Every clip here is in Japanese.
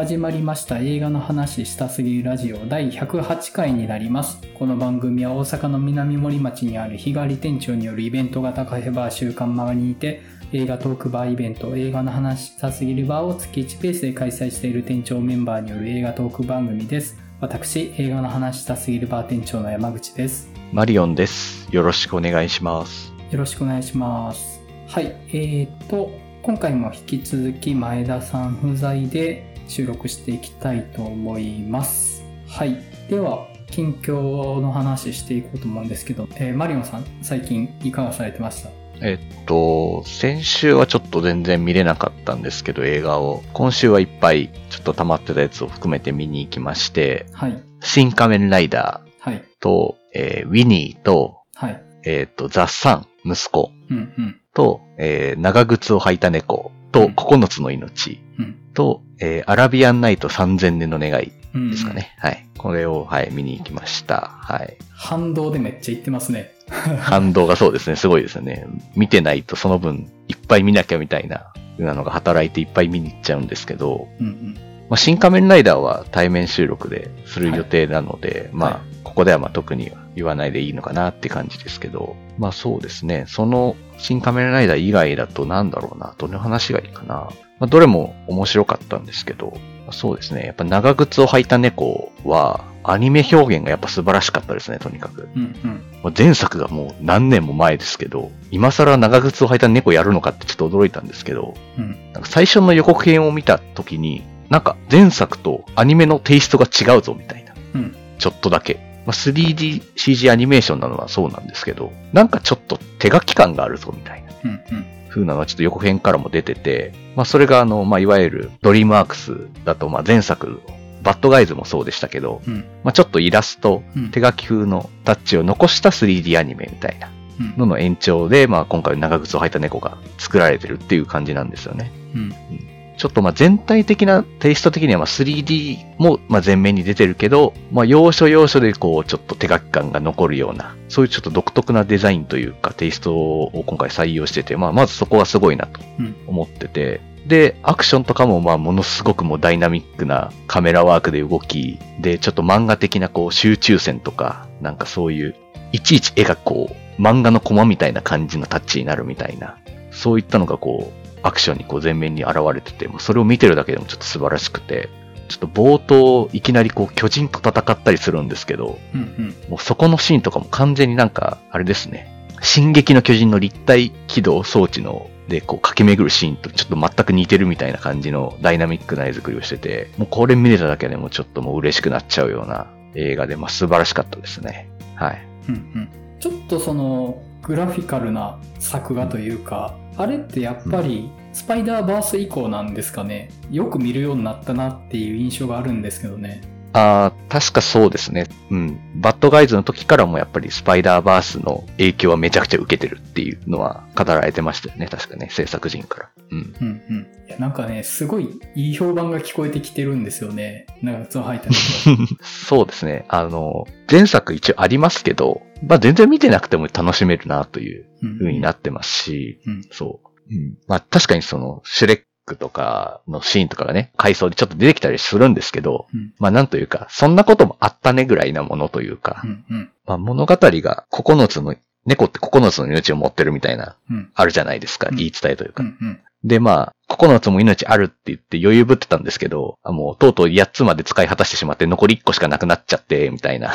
始まりました映画の話したすぎるラジオ第108回になります。この番組は大阪の南森町にある日替わり店長によるイベント型カフェバー週刊マガにて映画トークバーイベント映画の話したすぎるバーを月1ペースで開催している店長メンバーによる映画トーク番組です。私、映画の話したすぎるバー店長の山口です。マリオンです。よろしくお願いします。よろしくお願いします。はい、えーと、今回も引き続き前田さん不在で収録していきたいと思います。はい、では、近況の話していこうと思うんですけど、えーマリオンさん、最近いかがされてました？えっと、先週はちょっと全然見れなかったんですけど、映画を。今週はいっぱいちょっと溜まってたやつを含めて見に行きまして、はい、新仮面ライダはい、ーと、えーウィニーと、はい、えっと、ザ・サン、息子うん、うん、と、えー長靴を履いた猫と、うん。9つの命。うん、と、えーアラビアンナイト3000年の願いうん。ですかね。はい。これを、はい、見に行きました。はい。反動でめっちゃ言ってますね。反動がそうですね、すごいですよね。見てないとその分いっぱい見なきゃみたいな、なのが働いていっぱい見に行っちゃうんですけど、うん、うん、まあ、新仮面ライダーは対面収録でする予定なので、まあ、はいここではまあ特には言わないでいいのかなって感じですけど、まあそうですね、その新仮面ライダー以外だとなんだろうな、どの話がいいかな。まあ、どれも面白かったんですけど、そうですね、やっぱ長靴を履いた猫は、アニメ表現がやっぱ素晴らしかったですね、とにかく。うん、うん。まあ前作がもう何年も前ですけど、今更長靴を履いた猫やるのかってちょっと驚いたんですけど、うんなんか最初の予告編を見た時に、なんか前作とアニメのテイストが違うぞみたいな。うんちょっとだけ。まあ、3DCG アニメーションなのはそうなんですけど、なんかちょっと手書き感があるぞみたいな。うん、うん。風なのはちょっと予告編からも出てて、まあそれがあの、まあいわゆるドリームワークスだと、まあ前作、バッドガイズもそうでしたけど、うん、まあちょっとイラスト、うん。手書き風のタッチを残した 3D アニメみたいなうんのの延長で、まあ今回長靴を履いた猫が作られてるっていう感じなんですよね。うん、ちょっとまあ全体的なテイスト的にはまあ 3D もまあ前面に出てるけど、まあ要所要所でこうちょっと手書き感が残るような、そういうちょっと独特なデザインというかテイストを今回採用してて、まあまずそこはすごいなとうん。思ってて、で、アクションとかもまあものすごくもうダイナミックなカメラワークで動き、で、ちょっと漫画的なこう集中線とか、なんかそういう、いちいち絵がこう、漫画のコマみたいな感じのタッチになるみたいな、そういったのがこう、アクションにこう前面に現れてて、もうそれを見てるだけでもちょっと素晴らしくて、ちょっと冒頭いきなりこう巨人と戦ったりするんですけど、うん、うん。もうそこのシーンとかも完全になんか、あれですね。進撃の巨人の立体起動装置のでこう駆け巡るシーンとちょっと全く似てるみたいな感じのダイナミックな絵作りをしてて、もうこれ見れただけでもちょっともう嬉しくなっちゃうような映画で、まあ素晴らしかったですね。はい。うんうんちょっとそのグラフィカルな作画というか、あれってやっぱりスパイダーバース以降なんですかね。よく見るようになったなっていう印象があるんですけどねああ、確かそうですね。うん。バッドガイズの時からもやっぱりスパイダーバースの影響はめちゃくちゃ受けてるっていうのは語られてましたよね。確かね、制作陣から。うん。うんうんいやなんかねすごいいい評判が聞こえてきてるんですよね長靴を履いたのと そうですね。あの、前作一応ありますけど、まあ全然見てなくても楽しめるなといううん風になってますし、うんそう。うん。まあ確かにその、シュレックとかのシーンとかがね、回想でちょっと出てきたりするんですけど、うんまあなんというか、そんなこともあったねぐらいなものというか、うんうんまあ物語が9つの、猫って9つの命を持ってるみたいな、うんあるじゃないですか。うん言い伝えというか。うんうんで、まあ、9つも命あるって言って余裕ぶってたんですけど、あもうとうとう8つまで使い果たしてしまって残り1個しかなくなっちゃって、みたいな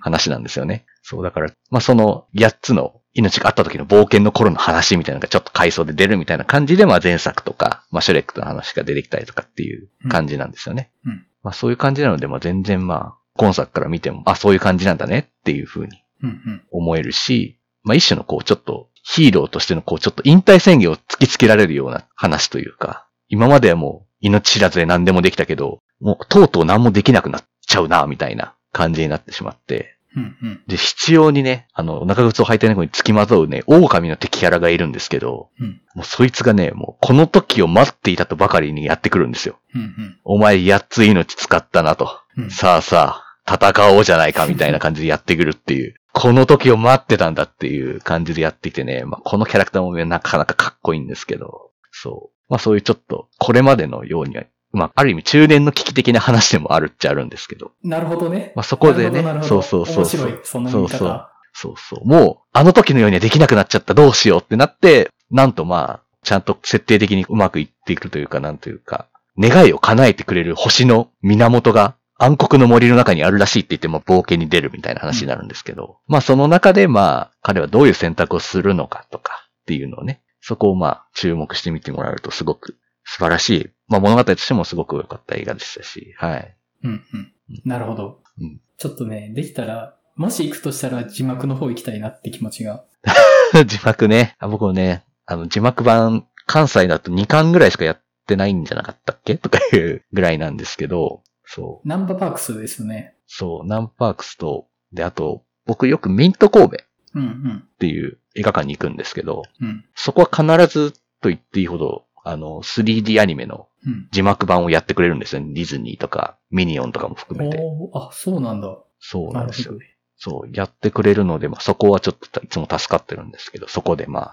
話なんですよね。そう、だから、まあその8つの命があった時の冒険の頃の話みたいなのがちょっと回想で出るみたいな感じで、まあ前作とか、まあシュレックの話が出てきたりとかっていう感じなんですよね。うん。まあそういう感じなので、まあ全然まあ、今作から見ても、あ、そういう感じなんだねっていう風にうんうん。思えるし、まあ一種のこうちょっとヒーローとしてのこうちょっと引退宣言を突きつけられるような話というか、今まではもう命知らずで何でもできたけど、もうとうとう何もできなくなっちゃうな、みたいな感じになってしまって、うんうんで、必要にね、あの、中靴を履いた猫に付きまとうね、狼の敵キャラがいるんですけど、うんもうそいつがね、もうこの時を待っていたとばかりにやってくるんですよ。うんお前8つ命使ったなと。うんさあさあ、戦おうじゃないかみたいな感じでやってくるっていう。この時を待ってたんだっていう感じでやっていてね、まあ、このキャラクターもなかなかかっこいいんですけど、そう。まあそういうちょっと、これまでのようにはまあ、ある意味中年の危機的な話でもあるっちゃあるんですけど。なるほどね。まあ、そこでねそうそうそうそう。面白い、その言い方。そうそうそうそう。もう、あの時のようにはできなくなっちゃった、どうしようってなって、なんとまあ、ちゃんと設定的にうまくいっていくというか、なんというか、願いを叶えてくれる星の源が暗黒の森の中にあるらしいって言って、まあ、冒険に出るみたいな話になるんですけど、まあ、その中でまあ、彼はどういう選択をするのかとかっていうのをね、そこをまあ、注目してみてもらえるとすごく素晴らしい、まあ、物語としてもすごく良かった映画でしたし、はい。うんうん。なるほど。うんちょっとね、できたら、もし行くとしたら字幕の方行きたいなって気持ちが。字幕ね。あ僕もね、あの、字幕版、関西だと2巻ぐらいしかやってないんじゃなかったっけ？とかいうぐらいなんですけど、そう。ナンバーパークスですよね。そう、ナンパークスと、で、あと、僕よくミント神戸っうんうん。ていう映画館に行くんですけど、うん。そこは必ずと言っていいほど、あの、3D アニメのうん。字幕版をやってくれるんですよね。ディズニーとか、ミニオンとかも含めて。あ、そうなんだ。そうなんですよね。そう、やってくれるので、まあ、そこはちょっといつも助かってるんですけど、そこでまあ、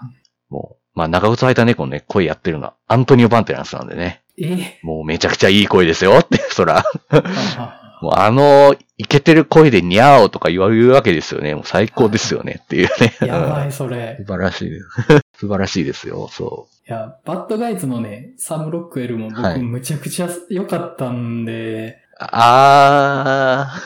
もう、まあ、長靴履いた猫のね、声やってるのは、アントニオ・バンテランスなんでね、ええもうめちゃくちゃいい声ですよって、そら、あもうあの、イケてる声でニャーオとか言われるわけですよね。もう最高ですよねっていうね。あやばうんい、それ。素晴らしいです。素晴らしいですよ、そいや、バッドガイズのね、サム・ロックウェルも僕はいむちゃくちゃ良かったんで、う。あ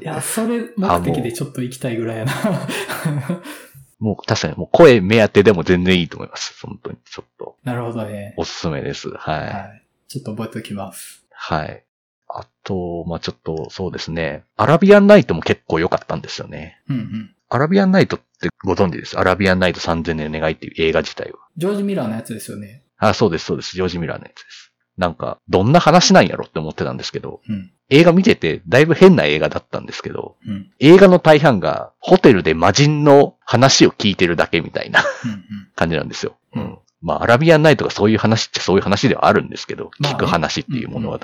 いや、それ目的でちょっと行きたいぐらいやな。ー、もう確かにもう声目当てでも全然いいと思います。本当に。ちょっと、なるほどね。おすすめです。はい。はい。ちょっと覚えておきます。はい。あと、まあちょっと、そうですね。アラビアンナイトも結構良かったんですよね。うんうん。アラビアンナイトってご存知です？アラビアンナイト3000年の願いっていう映画自体は。ジョージ・ミラーのやつですよね。あ、そうです、そうです。ジョージ・ミラーのやつです。なんか、どんな話なんやろって思ってたんですけど、うん。映画見てて、だいぶ変な映画だったんですけど、うん。映画の大半が、ホテルで魔人の話を聞いてるだけみたいなうん感じなんですよ。うんうん。まあ、アラビアンナイトがそういう話ってそういう話ではあるんですけど、まあね聞く話っていう物語を。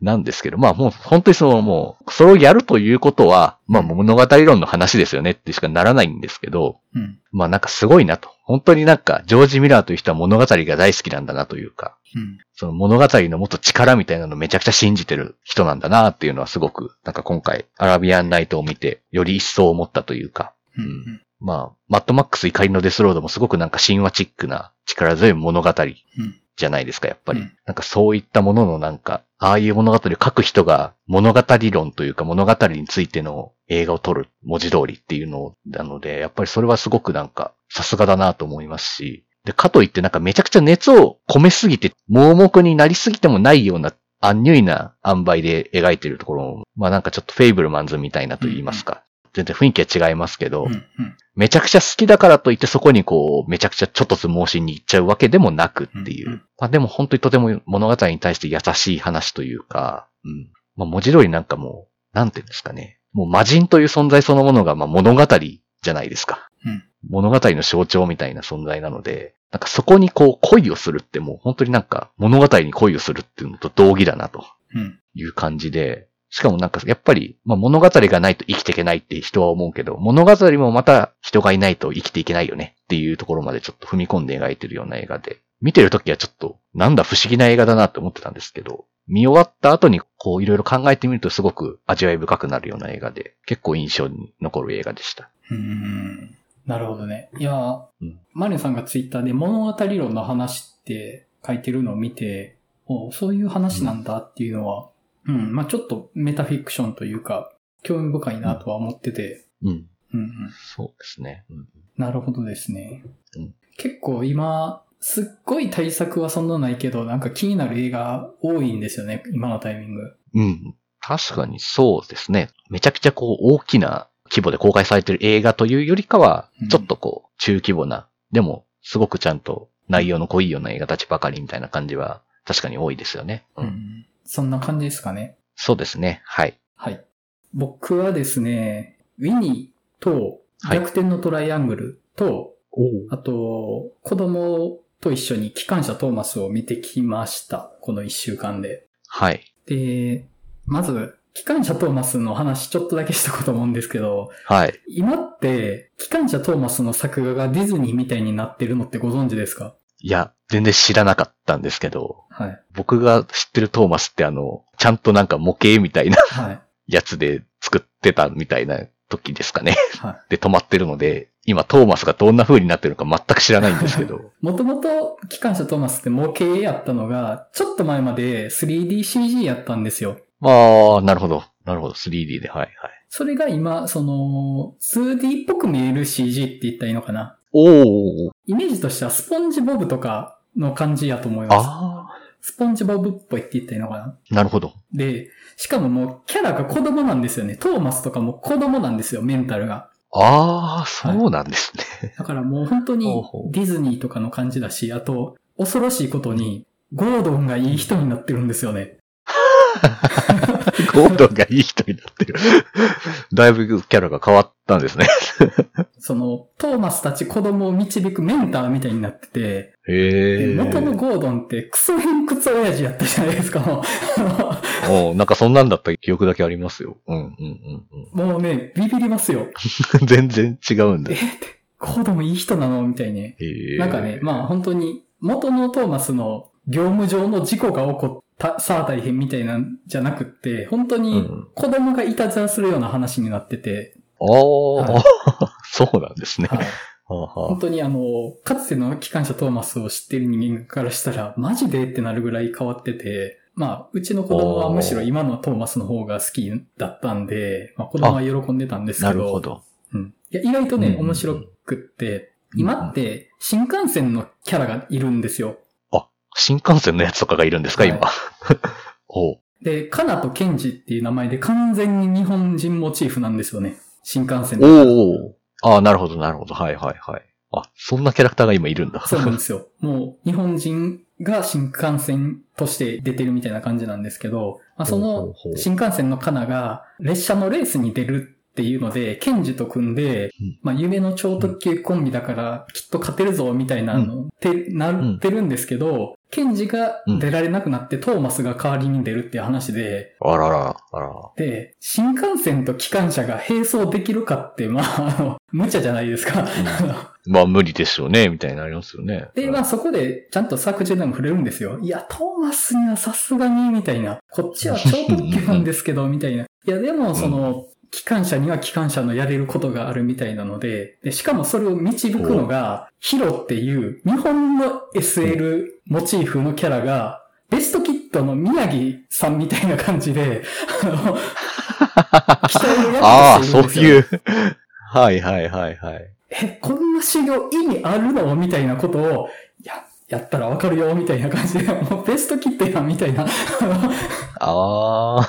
なんですけど、まあもう本当にそのもう、それをやるということは、まあ物語論の話ですよねってしかならないんですけど、うん。うん。まあなんかすごいなと。本当になんか、ジョージ・ミラーという人は物語が大好きなんだなというか、うん。その物語のもっと力みたいなのをめちゃくちゃ信じてる人なんだなっていうのはすごく、なんか今回、アラビアンナイトを見て、より一層思ったというか、うんうん。まあ、マッドマックス怒りのデスロードもすごくなんか神話チックな力強い物語うん。じゃないですか、やっぱり。うんなんかそういったもののなんか、ああいう物語を書く人が物語論というか物語についての映画を撮る文字通りっていうのなので、やっぱりそれはすごくなんかさすがだなと思いますし、で、かといってなんかめちゃくちゃ熱を込めすぎて盲目になりすぎてもないようなアンニュイな塩梅で描いてるところも、まあなんかちょっとフェイブルマンズみたいなと言いますか。全然雰囲気は違いますけど、うん。うん。めちゃくちゃ好きだからといってそこにこう、めちゃくちゃちょっとつ盲信に行っちゃうわけでもなくっていう。うんうんまあでも本当にとても物語に対して優しい話というか、うん。まあ文字通りなんかもう、なんていうんですかね。もう魔人という存在そのものがまあ物語じゃないですか。うん物語の象徴みたいな存在なので、なんかそこにこう恋をするってもう本当になんか物語に恋をするっていうのと同義だなとうん。いう感じで、しかもなんかやっぱり、まあ、物語がないと生きていけないって人は思うけど、物語もまた人がいないと生きていけないよねっていうところまでちょっと踏み込んで描いてるような映画で、見てるときはちょっとなんだ不思議な映画だなって思ってたんですけど、見終わった後にこういろいろ考えてみるとすごく味わい深くなるような映画で、結構印象に残る映画でした。うん。なるほどね。いや、うんマリオさんがツイッターで物語論の話って書いてるのを見て、おそういう話なんだっていうのは、うん、まあちょっとメタフィクションというか、興味深いなとは思ってて、うん。うんうん。そうですね。うん、なるほどですね。うん結構今、すっごい対策はそんなないけど、なんか気になる映画多いんですよね、今のタイミング。うん。確かにそうですね。めちゃくちゃこう大きな規模で公開されてる映画というよりかはうん、ちょっとこう中規模な、でもすごくちゃんと内容の濃いような映画たちばかりみたいな感じは確かに多いですよね。う。うんん。そんな感じですかね。そうですね。はい。はい。僕はですね、ウィニーとはい逆転のトライアングルと、おあと、子供と一緒に機関車トーマスを見てきました。この一週間で。はい。で、まず、機関車トーマスの話ちょっとだけしたこと思うんですけど、はい。今って、機関車トーマスの作画がディズニーみたいになってるのってご存知ですか？いや、全然知らなかったんですけど、はい。僕が知ってるトーマスってあの、ちゃんとなんか模型みたいなはい。やつで作ってたみたいな時ですかね。はい。で止まってるので、今トーマスがどんな風になってるのか全く知らないんですけど。もともと機関車トーマスって模型やったのが、ちょっと前まで 3DCG やったんですよ。ああ、なるほど。なるほど。3D で。はいはい。それが今、その、2D っぽく見える CG って言ったらいいのかな。おー。イメージとしてはスポンジボブとかの感じやと思います。あスポンジボブっぽいって言ったらいいのかな？あ、なるほど。で、しかももうキャラが子供なんですよね。トーマスとかも子供なんですよ、メンタルが。ああ、そうなんですね。だからもう本当にディズニーとかの感じだし、あと、恐ろしいことに、ゴードンがいい人になってるんですよね。ゴードンがいい人になってる。だいぶキャラが変わったんですね。その、トーマスたち子供を導くメンターみたいになってて、へえ。元のゴードンってクソ偏屈親父やったじゃないですか、も おなんかそんなんだった記憶だけありますよ。うんうんうんう。もうね、ビビりますよ。うん。全然違うんだえ。って、ゴードンいい人なのみたいに。なんかね、まあ本当に、元のトーマスの業務上の事故が起こった、さあ大変みたいなんじゃなくって、本当うにん。子供がいたずらするような話になってて、ああ、はい そうなんですね。はい、本当にあの、かつての機関車トーマスを知ってる人間からしたら、マジでってなるぐらい変わってて、まあ、うちの子供はむしろ今のトーマスの方が好きだったんで、まあ子供は喜んでたんですなけど、るほど。うん。いや、意外とね、うんうんうん面白くって、今って新幹線のキャラがいるんですよ。新幹線のやつとかがいるんですか、はい今。で、カナとケンジっていう名前で完全に日本人モチーフなんですよね。新幹線で。おおああ、なるほど、なるほど。はいはいはい。あ、そんなキャラクターが今いるんだ。そうなんですよ。もう日本人が新幹線として出てるみたいな感じなんですけど、まあ、そほうのほうほう新幹線のカナが列車のレースに出るっていうので、ケンジと組んでうん、まあ夢の超特急コンビだからきっと勝てるぞみたいなのってなってるんですけど、ケンジが出られなくなってトーマスが代わりに出るっていう話で、あらら、あら。で、新幹線と機関車が並走できるかって、まあ、あの、無茶じゃないですか。まあ無理でしょうね、みたいになりますよね。で、まあそこでちゃんと作中でも触れるんですよ。いや、トーマスにはさすがに、みたいな。こっちは超特急なんですけど、みたいな。いや、でもその、機関車には機関車のやれることがあるみたいなので、で、しかもそれを導くのが、ヒロっていう、日本の SL モチーフのキャラが、ベストキットの宮城さんみたいな感じで、あの、ああ、ってそうるんですよ。いう。はいはいはいはい。え、こんな修行意味あるの？みたいなことを、や、やったらわかるよ、みたいな感じで、もうベストキットやん、みたいな。ああ。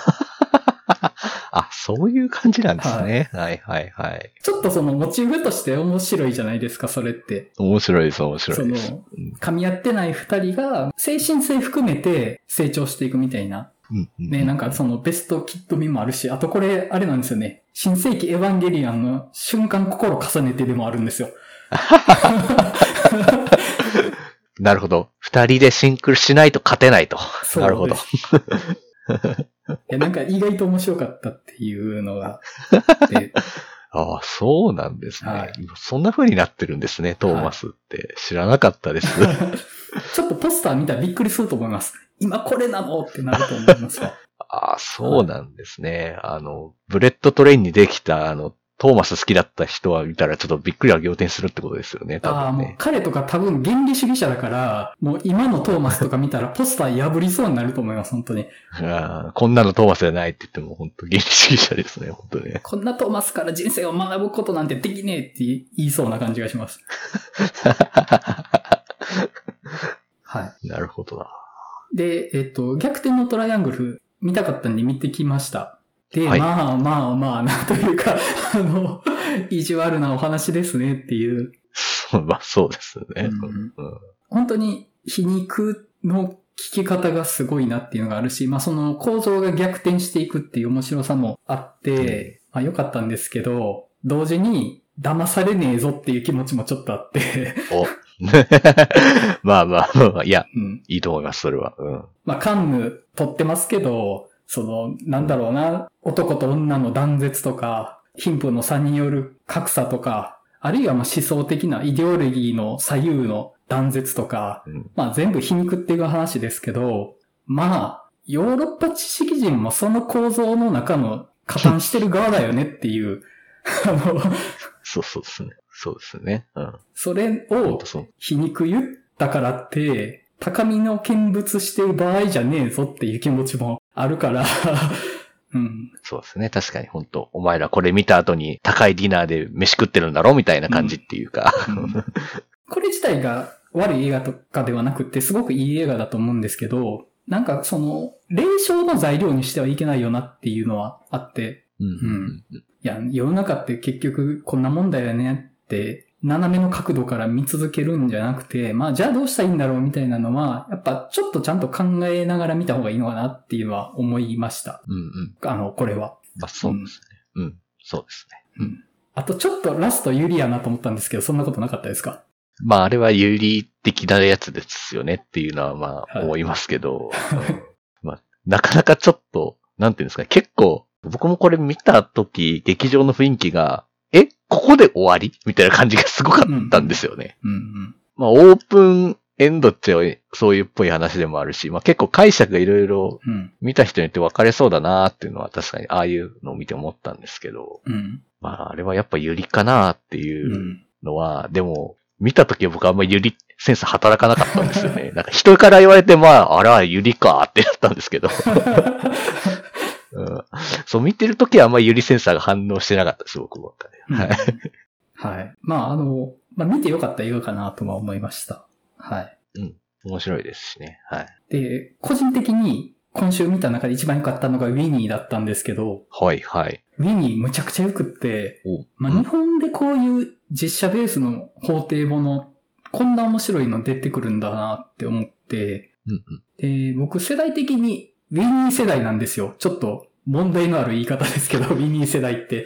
あ、そういう感じなんですね。はいはいはい。ちょっとそのモチーフとして面白いじゃないですか、それって。面白いです、面白そのいです。、噛み合ってない二人が、精神性含めて成長していくみたいな。うんうんね、なんかそのベストキット味もあるし、あとこれ、あれなんですよね。新世紀エヴァンゲリアンの瞬間心重ねてでもあるんですよ。なるほど。二人でシンクロしないと勝てないと。なるほど。いや、なんか意外と面白かったっていうのがあって、ああ、そうなんですね。はいそんな風になってるんですね、トーマスって。知らなかったです。ちょっとポスター見たらびっくりすると思います。今これなのってなると思いますわ。ああ、そうなんですね。あの、ブレットトレインに出てきた、あの、トーマス好きだった人は見たらちょっとびっくりは仰天するってことですよね、多ああ、もう分ね。彼とか多分原理主義者だから、もう今のトーマスとか見たらポスター破りそうになると思います、本当に。ああこんなのトーマスじゃないって言っても、本当原理主義者ですね、本当ね。こんなトーマスから人生を学ぶことなんてできねえって言いそうな感じがします。はい。なるほどな。で、えっと、逆転のトライアングル見たかったんで見てきました。で、はいまあまあまあ、なんというか、あの、意地悪なお話ですねっていう。そ うまあ、そうですね。うんうん本当に皮肉の聞き方がすごいなっていうのがあるし、まあその構造が逆転していくっていう面白さもあって、まあ良かったんですけど、同時に騙されねえぞっていう気持ちもちょっとあって、お まあまあまあ、いや、うん。いいと思います、それは。うん。まあカンヌ撮ってますけど、その、なんだろうな、男と女の断絶とか、貧富の差による格差とか、あるいはまあ思想的なイデオロギーの左右の断絶とか、うんまあ全部皮肉っていう話ですけど、まあ、ヨーロッパ知識人もその構造の中の加担してる側だよねっていう、あの、そうそうですね。そうですね。うん。それを。皮肉言ったからって、高みの見物してる場合じゃねえぞっていう気持ちもあるから、うん。そうですね。確かに。本当お前らこれ見た後に高いディナーで飯食ってるんだろみたいな感じっていうか。これ自体が悪い映画とかではなくて、すごくいい映画だと思うんですけど、なんかその、霊障の材料にしてはいけないよなっていうのはあって、うん。うん。いや、世の中って結局こんなもんだよねって、斜めの角度から見続けるんじゃなくて、まあじゃあどうしたらいいんだろうみたいなのは、やっぱちょっとちゃんと考えながら見た方がいいのかなっていうのは思いました。うんうん。あの、これは。まあそうですね。うん。そうですね。あとちょっとラスト有利やなと思ったんですけど、そんなことなかったですか？まああれは有利的なやつですよねっていうのはまはいあ思いますけど、うんまあなかなかちょっと、なんていうんですか、結構、僕もこれ見た時、劇場の雰囲気が、えここで終わりみたいな感じがすごかったんですよね。うんうん。まあオープンエンドってそういうっぽい話でもあるし、まあ結構解釈がいろいろうん。見た人によって分かれそうだなっていうのは確かにああいうのを見て思ったんですけど、うん。まああれはやっぱ有利かなってう。いうんのは、でも見た時は僕あんまり有利センス働かなかったんですよね。なんか人から言われてまあ、あら、有利かってなったんですけど、うん、そう見てる時はあんまり有利センサーが反応してなかったです、僕ばっかり。はい。はい。まあ、あの、まあ、見てよかった映画かなとは思いました。はい。面白いですしね。はい。で、個人的に今週見た中で一番良かったのがウィニーだったんですけど、はい、はい。ウィニーむちゃくちゃ良くって、おまあ、うん日本でこういう実写ベースの法廷もの、こんな面白いの出てくるんだなって思って、うんうんで、僕世代的にウィニー世代なんですよ。ちょっと問題のある言い方ですけど、ウィニー世代って。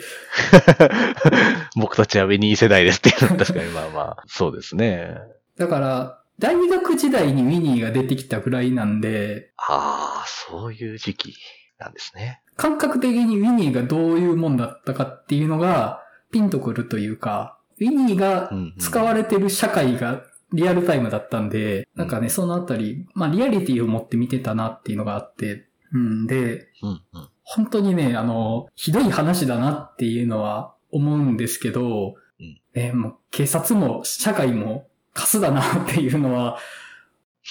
僕たちはウェニー世代ですっていうのは確かにまあまあ、そうですね。だから、大学時代にウィニーが出てきたぐらいなんで、ああ、そういう時期なんですね。感覚的にウィニーがどういうもんだったかっていうのがピンとくるというか、ウィニーが使われてる社会がリアルタイムだったんで、なんかね、そのあたり、まあリアリティを持って見てたなっていうのがあって、うんで、うんうん。本当にね、あの、ひどい話だなっていうのは思うんですけど、うんね、もう警察も社会もカスだなっていうのは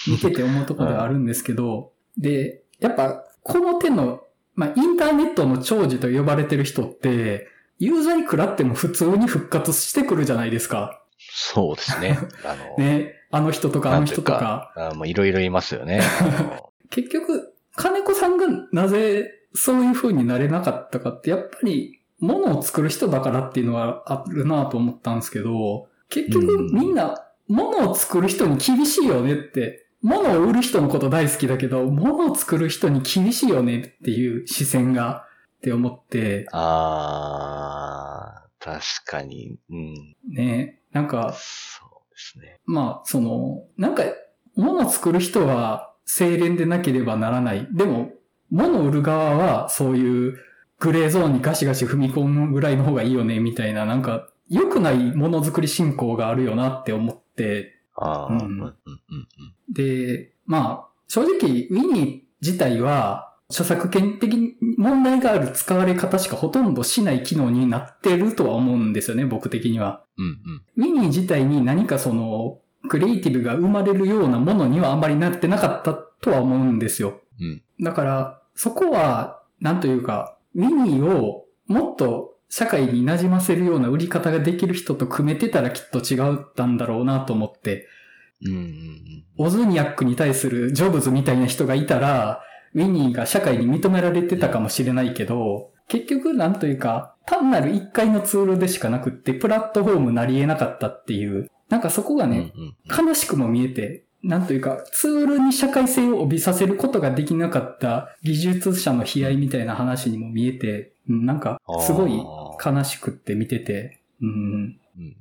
見てて思うところではあるんですけど、で、やっぱこの手の、まあインターネットの長寿と呼ばれてる人って、有罪食らっても普通に復活してくるじゃないですか。そうですね。あの、ね、あの人とかあの人とか。あもういろいろいますよね。結局、金子さんがなぜそういう風になれなかったかって、やっぱり物を作る人だからっていうのはあるなと思ったんですけど、結局うんみんな物を作る人に厳しいよねって、物を売る人のこと大好きだけど、物を作る人に厳しいよねっていう視線がって思って、ああ、確かに。うん。ね、なんか、そうですね。まあ、その、なんか、物を作る人は清廉でなければならない。でも、物を売る側はそういうグレーゾーンにガシガシ踏み込むぐらいの方がいいよね、みたいな、なんか、良くないものづくり進行があるよなって思って、ああ、うんうん、うん、うん。で、まあ、正直、ウィニー自体は、著作権的に問題がある使われ方しかほとんどしない機能になってるとは思うんですよね、僕的には。うん、ウィニー自体に何かその、クリエイティブが生まれるようなものにはあんまりなってなかったとは思うんですよ。うん。だから、そこは、なんというか、ウィニーをもっと社会に馴染ませるような売り方ができる人と組めてたらきっと違ったんだろうなと思って、うん、うん、うん。オズニャックに対するジョブズみたいな人がいたら、ウィニーが社会に認められてたかもしれないけど、結局なんというか、単なる一回のツールでしかなくって、プラットフォームなり得なかったっていう、なんかそこがね、ん。悲しくも見えて、なんというか、ツールに社会性を帯びさせることができなかった技術者の悲哀みたいな話にも見えて、うんなんか、すごい悲しくって見てて。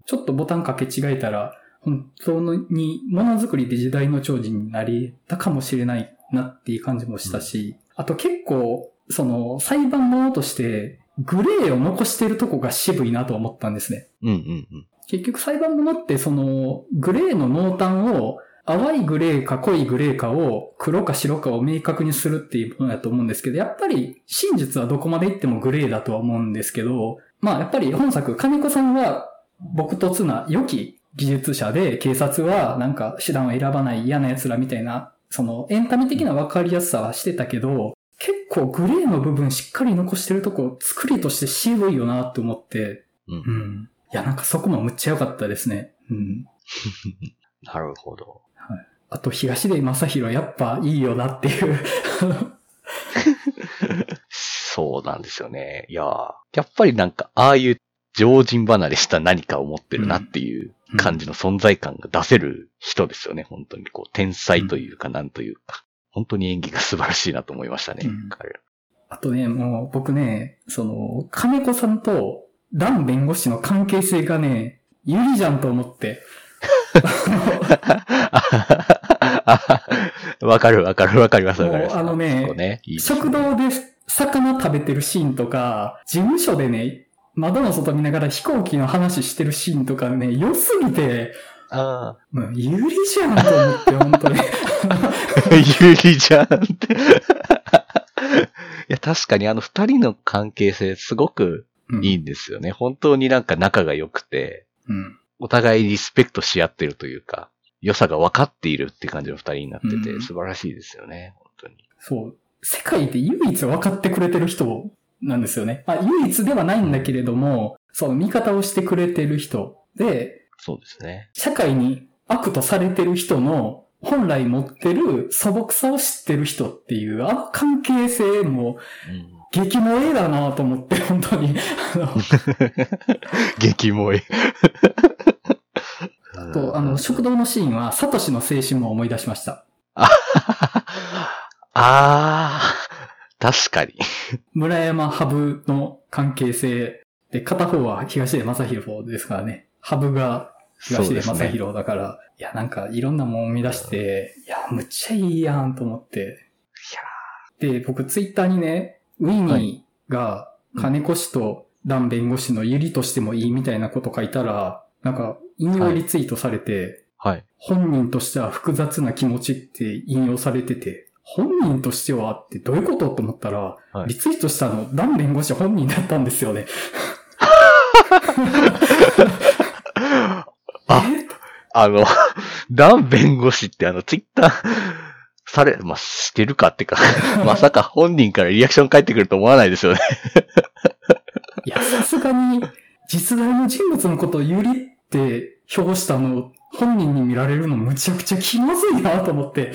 ちょっとボタンかけ違えたら、本当にものづくりで時代の長寿になりたかもしれないなっていう感じもしたし、あと結構、その裁判物としてグレーを残してるとこが渋いなと思ったんですね。うん、うん、うん。結局裁判物ってその、グレーの濃淡を、淡いグレーか濃いグレーかを黒か白かを明確にするっていうものだと思うんですけど、やっぱり真実はどこまで行ってもグレーだとは思うんですけど、まあやっぱり本作、金子さんは僕とつな良き技術者で、警察はなんか手段を選ばない嫌な奴らみたいな、そのエンタメ的な分かりやすさはしてたけど、結構グレーの部分しっかり残してるとこ、作りとして渋いよなって思って、うんうん。いや、なんかそこもむっちゃ良かったですね。うん。なるほど。あと、東出正宏やっぱいいよなっていう。そうなんですよね。いやーやっぱりなんか、ああいう常人離れした何かを持ってるなっていう感じの存在感が出せる人ですよね。本当にこう、天才というか、なんというか。本当に演技が素晴らしいなと思いましたね。うんあとね、もう僕ね、その、金子さんとダン弁護士の関係性がね、有利じゃんと思って。わかるわかるわかりますわかります。あのねね食堂で魚食べてるシーンとか、事務所でね、窓の外見ながら飛行機の話してるシーンとかね、良すぎて、あもう有利じゃんと思って、本当に。あ、有利じゃんって。いや、確かにあの二人の関係性すごくうんいいんですよね。本当になんか仲が良くて、うん。お互いリスペクトし合ってるというか、良さが分かっているって感じの二人になってて、うん素晴らしいですよね。本当に。そう。世界で唯一分かってくれてる人なんですよね。まあ、唯一ではないんだけれども、その味方をしてくれてる人で、そうですね。社会に悪とされてる人の本来持ってる素朴さを知ってる人っていう、あの関係性もうん、激萌えだなと思って、本当に。激萌え。あと、あの、食堂のシーンは、サトシの青春も思い出しました。あー、確かに。村山ハブの関係性で、片方は東出正宏ですからね。ハブが東出正宏だから、いや、なんかいろんなもん生み出して、いや、むっちゃいいやんと思って。で、僕ツイッターにね、ウィニーが金越しとダン弁護士のユリとしてもいいみたいなこと書いたら、なんか引用リツイートされて、はい。本人としては複雑な気持ちって引用されてて、本人としてはってどういうことと思ったら、はいリツイートしたの、ダン弁護士本人だったんですよね。あえあの、ダン弁護士ってあの、ツイッター、され、まあ、してるかってか、まさか本人からリアクション返ってくると思わないですよね。いや、さすがに、実在の人物のことをユリって表したのを本人に見られるのむちゃくちゃ気まずいなと思って。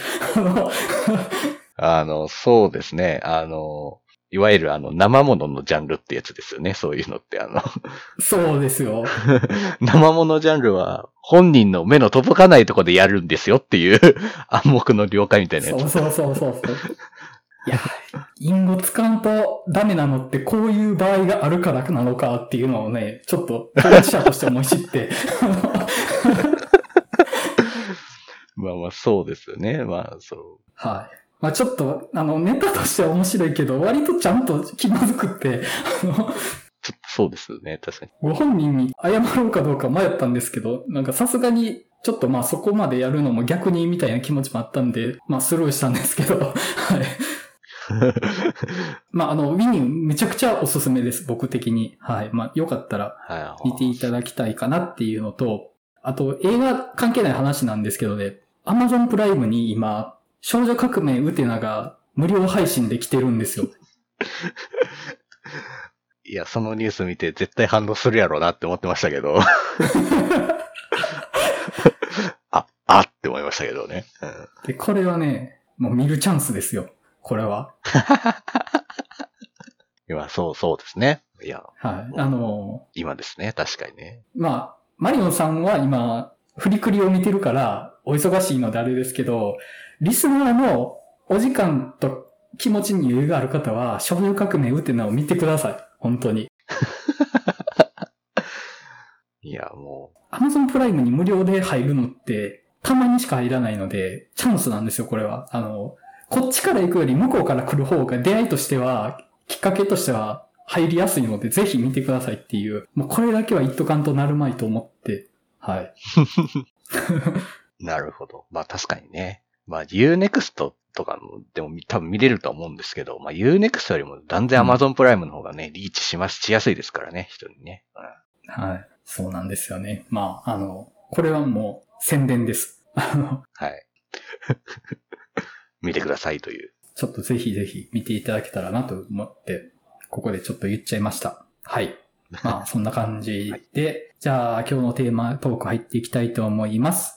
あのそうですね。あの、いわゆるあの、生物のジャンルってやつですよね。そういうのって、あの、そうですよ。生物ジャンルは本人の目の届かないところでやるんですよっていう暗黙の了解みたいなやつ。そうそうそうそう。いや、隠語使うとダメなのってこういう場合があるからなのかっていうのをね、ちょっと当事者として思い知って。まあまあ、そうですよね。まあ、そう。はい。まあちょっと、あの、ネタとしては面白いけど、割とちゃんと気まずくって、あの、ちょっとそうですね。確かに。ご本人に謝ろうかどうか迷ったんですけど、なんかさすがに、ちょっとまあそこまでやるのも逆にみたいな気持ちもあったんで、まあスルーしたんですけど、はい。まああの、ウィニンめちゃくちゃおすすめです、僕的に。はい。まあよかったらはい。見ていただきたいかなっていうのと、あと映画関係ない話なんですけどね、Amazon プライムに今、少女革命ウテナが無料配信で来てるんですよ。いや、そのニュース見て絶対反応するやろうなって思ってましたけど。あ、あって思いましたけどね。うんで、これはね、もう見るチャンスですよ。これは。今、そうそうですね。いや、はい。あの、今ですね。確かにね。まあ、マリオンさんは今、フリクリを見てるから、お忙しいのであれですけど、リスナーのお時間と気持ちに余裕がある方は、少女革命ウテナを見てください。本当に。いや、も Amazon プライムに無料で入るのって、たまにしか入らないので、チャンスなんですよ、これは。あの、こっちから行くより向こうから来る方が出会いとしては、きっかけとしては入りやすいので、ぜひ見てくださいっていう、もうこれだけは言っとかんとなるまいと思って、はい。なるほど。まあ確かにね。まあ Unext とかも、でも多分見れるとは思うんですけど、まあ Unext よりも断然 Amazon プライムの方がね、リーチします、しやすいですからね、人にね。うんはい。そうなんですよね。まあ、あの、これはもう宣伝です。あの、はい。見てくださいという。ちょっとぜひぜひ見ていただけたらなと思って、ここでちょっと言っちゃいました。はい。まあ、そんな感じで、じゃあ今日のテーマトーク入っていきたいと思います。